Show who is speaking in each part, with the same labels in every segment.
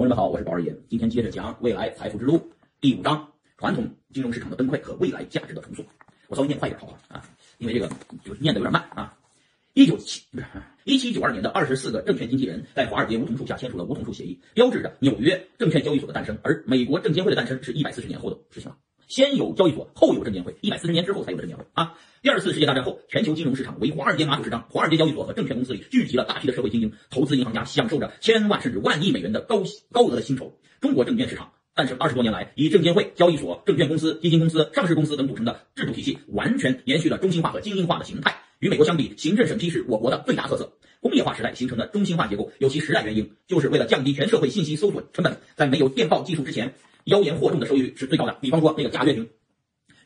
Speaker 1: 同学们好，我是宝二爷。今天接着讲未来财富之路第五章：传统金融市场的崩溃和未来价值的重塑。我稍微念快一点好不好？啊，因为这个就是念的有点慢啊。一九七不是一七九二年的二十四个证券经纪人在华尔街梧桐树下签署了梧桐树协议，标志着纽约证券交易所的诞生。而美国证监会的诞生是一百四十年后的事情了。先有交易所，后有证监会，一百四十年之后才有证监会啊。第二次世界大战后，全球金融市场为华尔街马首是瞻，华尔街交易所和证券公司里聚集了大批的社会精英、投资银行家，享受着千万甚至万亿美元的高高额的薪酬。中国证券市场诞生二十多年来，以证监会、交易所、证券公司、基金公司、上市公司等组成的制度体系，完全延续了中心化和精英化的形态。与美国相比，行政审批是我国的最大特色。工业化时代形成的中心化结构有其时代原因，就是为了降低全社会信息搜索成本。在没有电报技术之前，妖言惑众的收益率是最高的。比方说那个贾跃亭。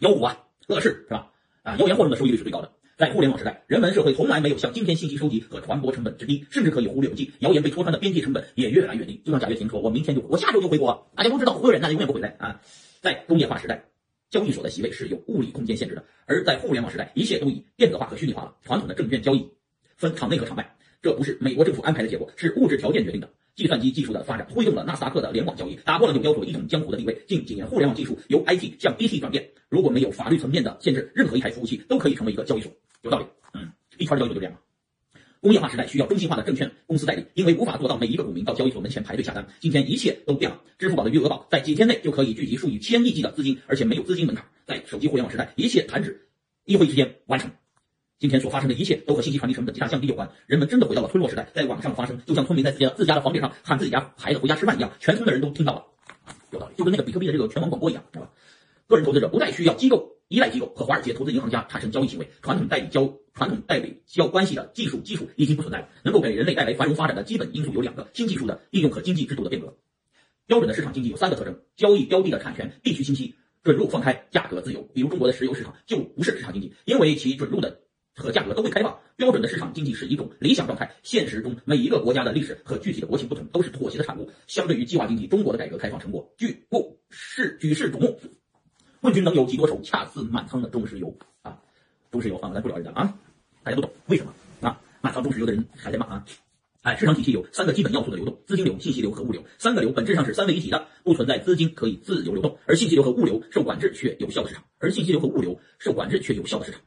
Speaker 1: 妖股啊，乐视是吧？啊，妖言惑众的收益率是最高的。在互联网时代，人们社会从来没有像今天信息收集和传播成本之低，甚至可以忽略不计。谣言被戳穿的边际成本也越来越低。就像贾跃亭说：“我明天就，我下周就回国。”大家都知道，忽悠人那就永远不回来啊。在工业化时代，交易所的席位是有物理空间限制的；而在互联网时代，一切都以电子化和虚拟化了。传统的证券交易分场内和场外，这不是美国政府安排的结果，是物质条件决定的。计算机技术的发展推动了纳斯达克的联网交易，打破了纽交所一统江湖的地位。近几年，互联网技术由 IT 向 BT 转变。如果没有法律层面的限制，任何一台服务器都可以成为一个交易所。有道理，嗯，一圈交易所就这样。工业化时代需要中心化的证券公司代理，因为无法做到每一个股民到交易所门前排队下单。今天一切都变了，支付宝的余额宝在几天内就可以聚集数以千亿计的资金，而且没有资金门槛。在手机互联网时代，一切弹指一挥之间完成。今天所发生的一切都和信息传递成本极大降低有关。人们真的回到了村落时代，在网上发生，就像村民在自家自家的房顶上喊自己家孩子回家吃饭一样，全村的人都听到了。有道理，就跟那个比特币的这个全网广播一样，知道吧？个人投资者不再需要机构依赖机构和华尔街投资银行家产生交易行为，传统代理交传统代理交关系的技术基础已经不存在了。能够给人类带来繁荣发展的基本因素有两个：新技术的应用和经济制度的变革。标准的市场经济有三个特征：交易标的的产权必须清晰，准入放开，价格自由。比如中国的石油市场就不是市场经济，因为其准入的。和价格都会开放，标准的市场经济是一种理想状态。现实中，每一个国家的历史和具体的国情不同，都是妥协的产物。相对于计划经济，中国的改革开放成果举不是举世瞩目。问君能有几多愁？恰似满仓的中石油啊！中石油啊，咱不聊这个啊，大家都懂为什么啊？满仓中石油的人还在骂啊！哎，市场体系有三个基本要素的流动：资金流、信息流和物流。三个流本质上是三位一体的，不存在资金可以自由流动，而信息流和物流受管制却有效的市场，而信息流和物流受管制却有效的市场。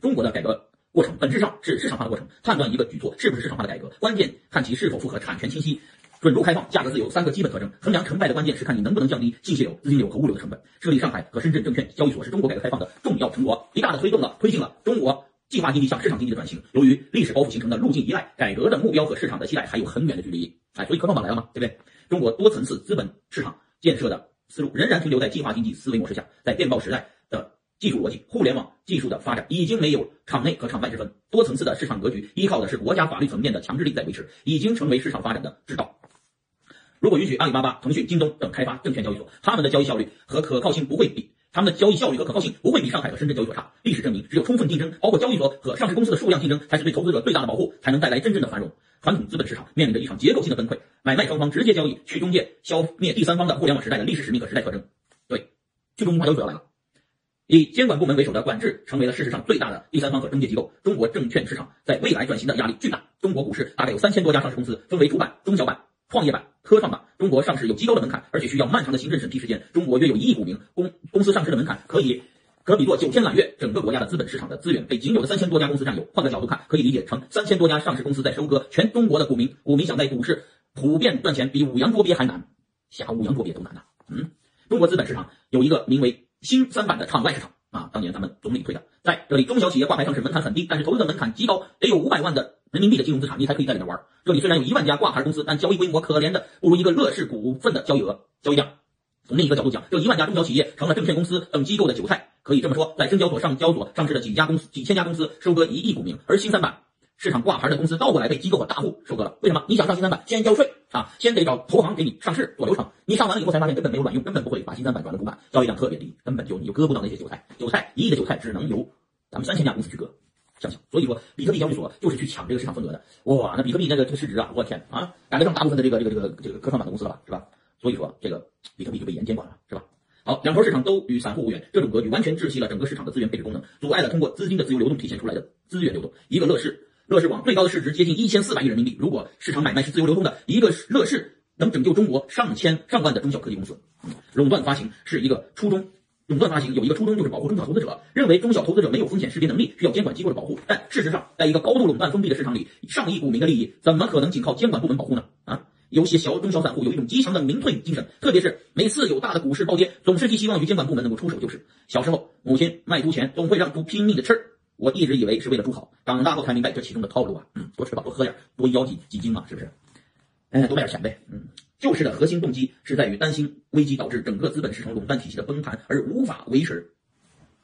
Speaker 1: 中国的改革过程本质上是市场化的过程。判断一个举措是不是市场化的改革，关键看其是否符合产权清晰、准入开放、价格自由三个基本特征。衡量成败的关键是看你能不能降低信息流、资金流和物流的成本。设立上海和深圳证券交易所是中国改革开放的重要成果，极大的推动了推进了中国计划经济向市场经济的转型。由于历史包袱形成的路径依赖，改革的目标和市场的期待还有很远的距离。哎，所以科创板来了嘛，对不对？中国多层次资本市场建设的思路仍然停留在计划经济思维模式下，在电报时代。技术逻辑，互联网技术的发展已经没有场内和场外之分，多层次的市场格局依靠的是国家法律层面的强制力在维持，已经成为市场发展的之道。如果允许阿里巴巴、腾讯、京东等开发证券交易所，他们的交易效率和可靠性不会比他们的交易效率和可靠性不会比上海和深圳交易所差。历史证明，只有充分竞争，包括交易所和上市公司的数量竞争，才是对投资者最大的保护，才能带来真正的繁荣。传统资本市场面临着一场结构性的崩溃，买卖双方直接交易，去中介，消灭第三方的互联网时代的历史使命和时代特征。对，去中心化交易所要来了。以监管部门为首的管制成为了事实上最大的第三方和中介机构。中国证券市场在未来转型的压力巨大。中国股市大概有三千多家上市公司，分为主板、中小板、创业板、科创板。中国上市有极高的门槛，而且需要漫长的行政审批时间。中国约有一亿股民，公公司上市的门槛可以可比作九天揽月。整个国家的资本市场的资源被仅有的三千多家公司占有。换个角度看，可以理解成三千多家上市公司在收割全中国的股民。股民想在股市普遍赚钱，比五洋捉鳖还难，下五洋捉鳖都难呐。嗯，中国资本市场有一个名为新三板的场外市场。啊，当年咱们总理推的，在这里中小企业挂牌上市门槛很低，但是投资的门槛极高，得有五百万的人民币的金融资产，你才可以在里面玩。这里虽然有一万家挂牌公司，但交易规模可怜的不如一个乐视股份的交易额、交易量。从另一个角度讲，这一万家中小企业成了证券公司等机构的韭菜。可以这么说，在深交所、上交所上市的几家公司、几千家公司收割一亿股民，而新三板。市场挂牌的公司倒过来被机构和大户收割了，为什么？你想上新三板，先交税啊，先得找投行给你上市做流程，你上完了以后才发现根本没有卵用，根本不会把新三板转了主板，交易量特别低，根本就你就割不到那些韭菜，韭菜一亿的韭菜只能由咱们三千家公司去割，想想，所以说比特币交易所就是去抢这个市场份额的，哇，那比特币那个这个市值啊，我天啊，赶得上大部分的这个这个这个这个科创板的公司了吧，是吧？所以说这个比特币就被严监管了，是吧？好，两头市场都与散户无缘，这种格局完全窒息了整个市场的资源配置功能，阻碍了通过资金的自由流动体现出来的资源流动，一个乐视。乐视网最高的市值接近一千四百亿人民币。如果市场买卖是自由流动的，一个乐视能拯救中国上千上万的中小科技公司。垄断发行是一个初衷。垄断发行有一个初衷，就是保护中小投资者，认为中小投资者没有风险识别能力，需要监管机构的保护。但事实上，在一个高度垄断封闭的市场里，上亿股民的利益怎么可能仅靠监管部门保护呢？啊，有些小中小散户有一种极强的民退精神，特别是每次有大的股市暴跌，总是寄希望于监管部门能够出手救市。小时候，母亲卖猪前总会让猪拼命的吃，我一直以为是为了猪好，长大后才明白这其中的套路啊。嗯，多吃吧，多喝点，多腰几几斤嘛，是不是？哎，多卖点钱呗。嗯。救市的核心动机是在于担心危机导致整个资本市场垄断体系的崩盘而无法维持。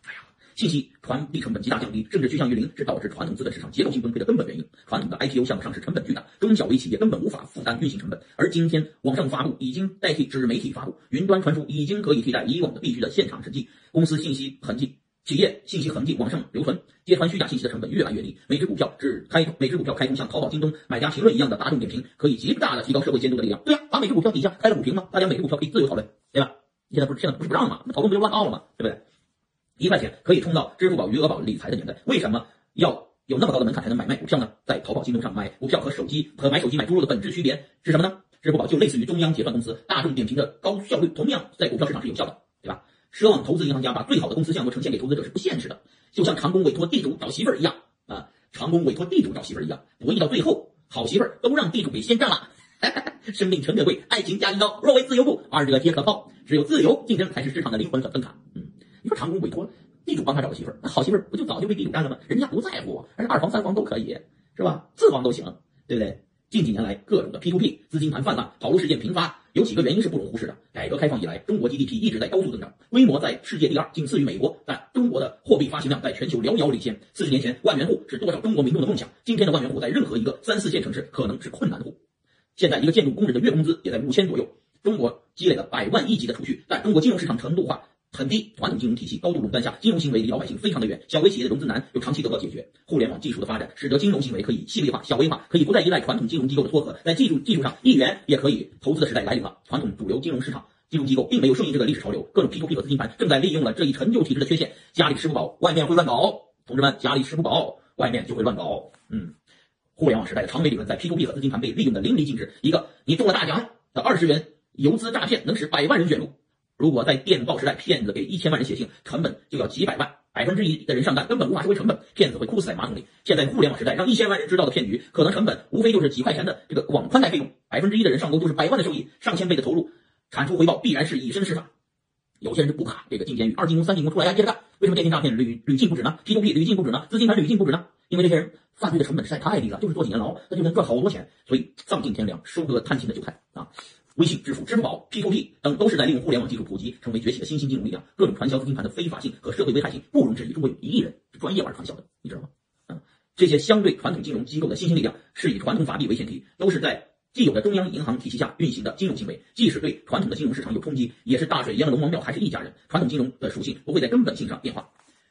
Speaker 1: 哎呀，信息传递成本极大降低，甚至趋向于零，是导致传统资本市场结构性崩溃的根本原因。传统的 IPO 项目上市成本巨大，中小微企业根本无法负担运行成本。而今天网上发布已经代替纸媒体发布，云端传输已经可以替代以往的必须的现场审计，公司信息痕迹。企业信息痕迹往上留存，揭穿虚假信息的成本越来越低。每只股票只开通，每只股票开通像淘宝、京东、买家评论一样的大众点评，可以极大的提高社会监督的力量。对呀，把每只股票底下开了股评吗？大家每只股票可以自由讨论，对吧？现在不是现在不是不让吗？那讨论不就乱套了吗？对不对？一块钱可以冲到支付宝、余额宝理财的年代，为什么要有那么高的门槛才能买卖股票呢？在淘宝、京东上买股票和手机和买手机买猪肉的本质区别是什么呢？支付宝就类似于中央结算公司，大众点评的高效率同样在股票市场是有效的，奢望投资银行家把最好的公司项目呈现给投资者是不现实的，就像长工委托地主找媳妇儿一样啊，长工委托地主找媳妇儿一样，博弈到最后，好媳妇儿都让地主给先占了。生命诚可贵，爱情价更高，若为自由故，二者皆可抛。只有自由竞争才是市场的灵魂和灯塔。嗯，你说长工委托地主帮他找个媳妇儿，那好媳妇儿不就早就被地主占了吗？人家不在乎，而且二房三房都可以，是吧？四房都行，对不对？近几年来，各种的 P2P 资金盘泛滥，跑路事件频发，有几个原因是不容忽视的。改革开放以来，中国 GDP 一直在高速增长，规模在世界第二，仅次于美国。但中国的货币发行量在全球遥遥领先。四十年前，万元户是多少中国民众的梦想，今天的万元户在任何一个三四线城市可能是困难户。现在，一个建筑工人的月工资也在五千左右。中国积累了百万亿级的储蓄，但中国金融市场程度化。很低，传统金融体系高度垄断下，金融行为离老百姓非常的远，小微企业的融资难又长期得不到解决。互联网技术的发展，使得金融行为可以细微化、小微化，可以不再依赖传统金融机构的撮合，在技术技术上一元也可以投资的时代来临了。传统主流金融市场金融机构并没有顺应这个历史潮流，各种 P2P 和资金盘正在利用了这一陈旧体制的缺陷。家里吃不饱，外面会乱搞。同志们，家里吃不饱，外面就会乱搞。嗯，互联网时代的长尾理论在 P2P 和资金盘被利用的淋漓尽致。一个你中了大奖的二十元游资诈骗，能使百万人卷入。如果在电报时代，骗子给一千万人写信，成本就要几百万，百分之一的人上当，根本无法收回成本，骗子会哭死在马桶里。现在互联网时代，让一千万人知道的骗局，可能成本无非就是几块钱的这个网宽带费用，百分之一的人上钩就是百万的收益，上千倍的投入，产出回报必然是以身试法。有些人就不怕这个进监狱，二进宫、三进宫出来呀，接着干。为什么电信诈骗屡屡禁不止呢？P2P 屡禁不止呢？资金盘屡禁不止呢？因为这些人犯罪的成本实在太低了，就是坐几年牢，他就能赚好多钱，所以丧尽天良，收割贪心的韭菜啊。微信支付、支付宝、P2P 等都是在利用互联网技术普及，成为崛起的新兴金融力量。各种传销资金盘的非法性和社会危害性不容置疑。中国有一亿人是专业玩传销的，你知道吗？嗯，这些相对传统金融机构的新兴力量是以传统法币为前提，都是在既有的中央银行体系下运行的金融行为。即使对传统的金融市场有冲击，也是大水淹了龙王庙，还是一家人。传统金融的属性不会在根本性上变化。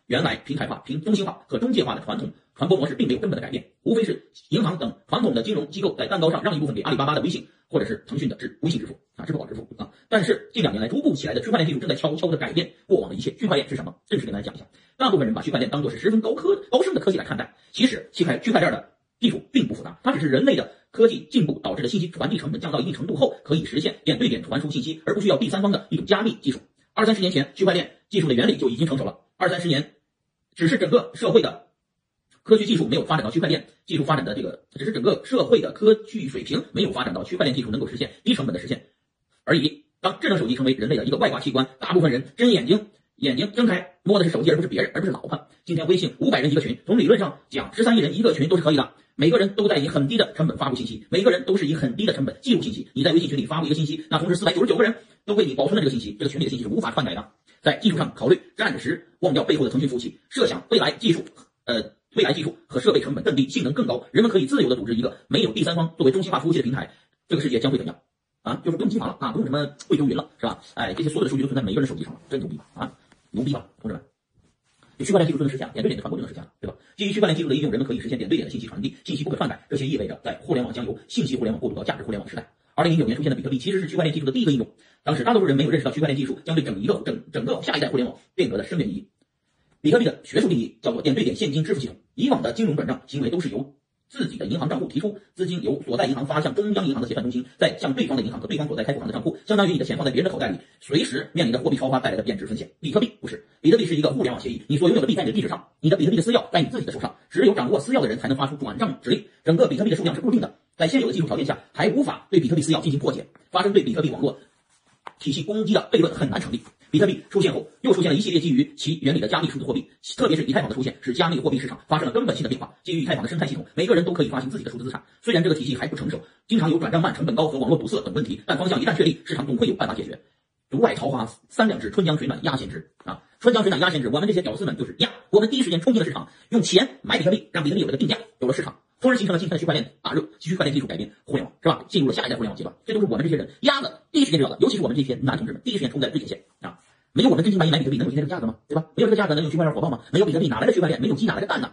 Speaker 1: 原来平台化、平中心化和中介化的传统传播模式并没有根本的改变，无非是银行等传统的金融机构在蛋糕上让一部分给阿里巴巴的微信。或者是腾讯的支微信支付啊，支付宝支付啊，但是近两年来逐步起来的区块链技术正在悄悄的改变过往的一切。区块链是什么？正式跟大家讲一下。大部分人把区块链当作是十分高科高深的科技来看待，其实区块区块链的技术并不复杂，它只是人类的科技进步导致的信息传递成本降到一定程度后，可以实现点对点传输信息，而不需要第三方的一种加密技术。二三十年前，区块链技术的原理就已经成熟了。二三十年，只是整个社会的。科学技术没有发展到区块链技术发展的这个，只是整个社会的科技水平没有发展到区块链技术能够实现低成本的实现而已。当智能手机成为人类的一个外挂器官，大部分人睁眼睛眼睛睁开摸的是手机，而不是别人，而不是老婆。今天微信五百人一个群，从理论上讲，十三亿人一个群都是可以的。每个人都在以很低的成本发布信息，每个人都是以很低的成本记录信息。你在微信群里发布一个信息，那同时四百九十九个人都为你保存了这个信息，这个群里的信息是无法篡改的。在技术上考虑，暂时忘掉背后的腾讯服务器，设想未来技术，呃。未来技术和设备成本更低，性能更高，人们可以自由的组织一个没有第三方作为中心化服务器的平台，这个世界将会怎样？啊，就是不用机房了啊，不用什么贵州云了，是吧？哎，这些所有的数据都存在每个人手机上了，真牛逼啊！牛逼吧，同志们？就区块链技术就能实现了，点对点的传播就能实现了，对吧？基于区块链技术的应用，人们可以实现点对点的信息传递，信息不可篡改。这些意味着，在互联网将由信息互联网过渡到价值互联网时代。二零零九年出现的比特币其实是区块链技术的第一个应用，当时大多数人没有认识到区块链技术将对整一个整整个下一代互联网变革的深远意义。比特币的学术定义叫做点对点现金支付系统。以往的金融转账行为都是由自己的银行账户提出资金，由所在银行发向中央银行的结算中心，再向对方的银行和对方所在开户行的账户，相当于你的钱放在别人的口袋里，随时面临着货币超发带来的贬值风险。比特币不是，比特币是一个互联网协议，你所拥有的币在你的地址上，你的比特币的私钥在你自己的手上，只有掌握私钥的人才能发出转账指令。整个比特币的数量是固定的，在现有的技术条件下，还无法对比特币私钥进行破解，发生对比特币网络体系攻击的悖论很难成立。比特币出现后，又出现了一系列基于其原理的加密数字货币，特别是以太坊的出现，使加密货币市场发生了根本性的变化。基于以太坊的生态系统，每个人都可以发行自己的数字资产。虽然这个体系还不成熟，经常有转账慢、成本高和网络堵塞等问题，但方向一旦确立，市场总会有办法解决。独爱桃花三两枝，春江水暖鸭先知啊！春江水暖鸭先知，我们这些屌丝们就是鸭，我们第一时间冲进了市场，用钱买比特币，让比特币有了个定价，有了市场，从而形成了今天的区块链大热，区块链技术改变互联网，是吧？进入了下一代互联网阶段，这都是我们这些人鸭子第一时间知道的，尤其是我们这些男同志们，第一时间冲在最前线啊！没有我们真金白银买比特币，能有今天这个价格吗？对吧？没有这个价格，能有区块链火爆吗？没有比特币，哪来的区块链？没有鸡，哪来的蛋呢？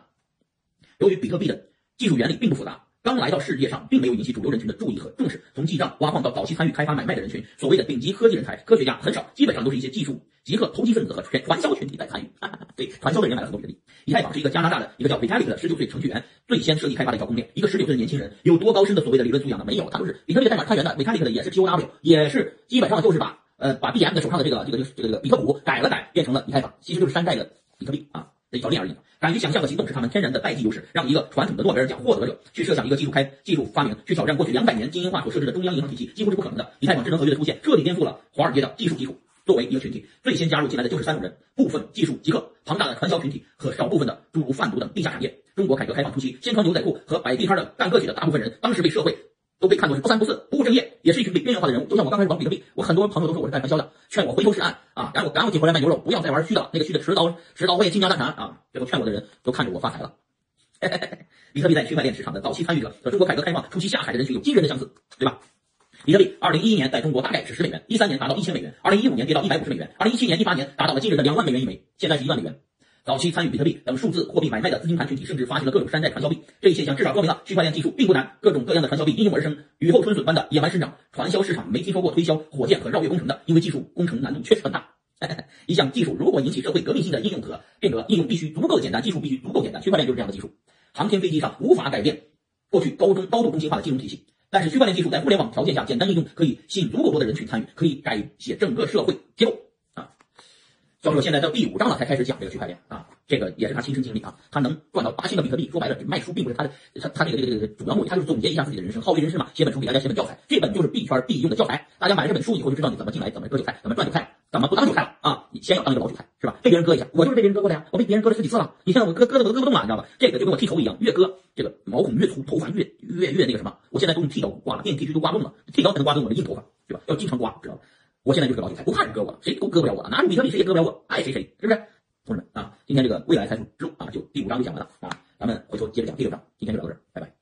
Speaker 1: 由于比特币的技术原理并不复杂，刚来到世界上，并没有引起主流人群的注意和重视。从记账、挖矿到早期参与开发买卖的人群，所谓的顶级科技人才、科学家很少，基本上都是一些技术极客、投机分子和传传销群体在参与。对，传销的人买了很多比特币。以太坊是一个加拿大的一个叫 Vitalik 的十九岁程序员最先设计开发的一条公链。一个十九岁的年轻人有多高深的所谓的理论素养呢？没有，他都是比特币的代码开源的，Vitalik 的也是 POW，也是基本上就是把。呃，把 B M 的手上的这个这个这个这个比特股改了改，变成了以太坊，其实就是山寨的比特币啊，这一条链而已。敢于想象和行动是他们天然的代际优势，让一个传统的诺贝尔奖获得者去设想一个技术开技术发明，去挑战过去两百年精英化所设置的中央银行体系，几乎是不可能的。以太坊智能合约的出现，彻底颠覆了华尔街的技术基础。作为一个群体，最先加入进来的就是三种人：部分技术极客、庞大的传销群体和少部分的诸如贩毒等地下产业。中国改革开放初期，先穿牛仔裤和摆地摊的干个体的大部分人，当时被社会。都被看作是不三不四、不务正业，也是一群被边缘化的人物。就像我刚开始玩比特币，我很多朋友都说我是干传销的，劝我回头是岸啊，然后赶紧回来卖牛肉，不要再玩虚的了，那个虚的迟早迟早我也倾家荡产啊！最后劝我的人都看着我发财了。比特币在区块链市场的早期参与者和中国改革开放初期下海的人群有惊人的相似，对吧？比特币二零一一年在中国大概是十美元，一三年达到一千美元，二零一五年跌到一百五十美元，二零一七年、一八年达到了惊人的两万美元一枚，现在是一万美元。早期参与比特币等数字货币买卖的资金盘群体，甚至发行了各种山寨传销币。这一现象至少说明了区块链技术并不难，各种各样的传销币应运而生，雨后春笋般的野蛮生长。传销市场没听说过推销火箭和绕月工程的，因为技术工程难度确实很大。一项技术如果引起社会革命性的应用和变革，应用必须足够简单，技术必须足够简单。区块链就是这样的技术。航天飞机上无法改变过去高中高度中心化的金融体系，但是区块链技术在互联网条件下简单应用，可以吸引足够多的人群参与，可以改写整个社会结构。教授现在到第五章了才开始讲这个区块链啊，这个也是他亲身经历啊，他能赚到八千个比特币，说白了卖书并不是他的，他他这个这个这个主要目的，他就是总结一下自己的人生，好为人师嘛，写本书给大家写本教材，这本就是币圈必用的教材，大家买了这本书以后就知道你怎么进来，怎么割韭菜，怎么赚韭菜，怎么不当韭菜了啊？你先要当一个老韭菜是吧？被别人割一下，我就是被别人割过的呀，我被别人割了十几次了，你现在我割割的我都割不动了，你知道吧？这个就跟我剃头一样，越割这个毛孔越粗，头发越越越那个什么，我现在都用剃刀刮了，电剃须都刮动了，剃刀才能刮动我的硬头发，对吧？要经常刮，知道吧？我现在就是个老韭菜，不怕人割我，谁都割不了我，拿着比特币谁也割不了我，爱谁谁，是不是？同志们啊，今天这个未来财富之路啊，就第五章就讲完了啊，咱们回头接着讲第六章，今天就聊到这儿。拜拜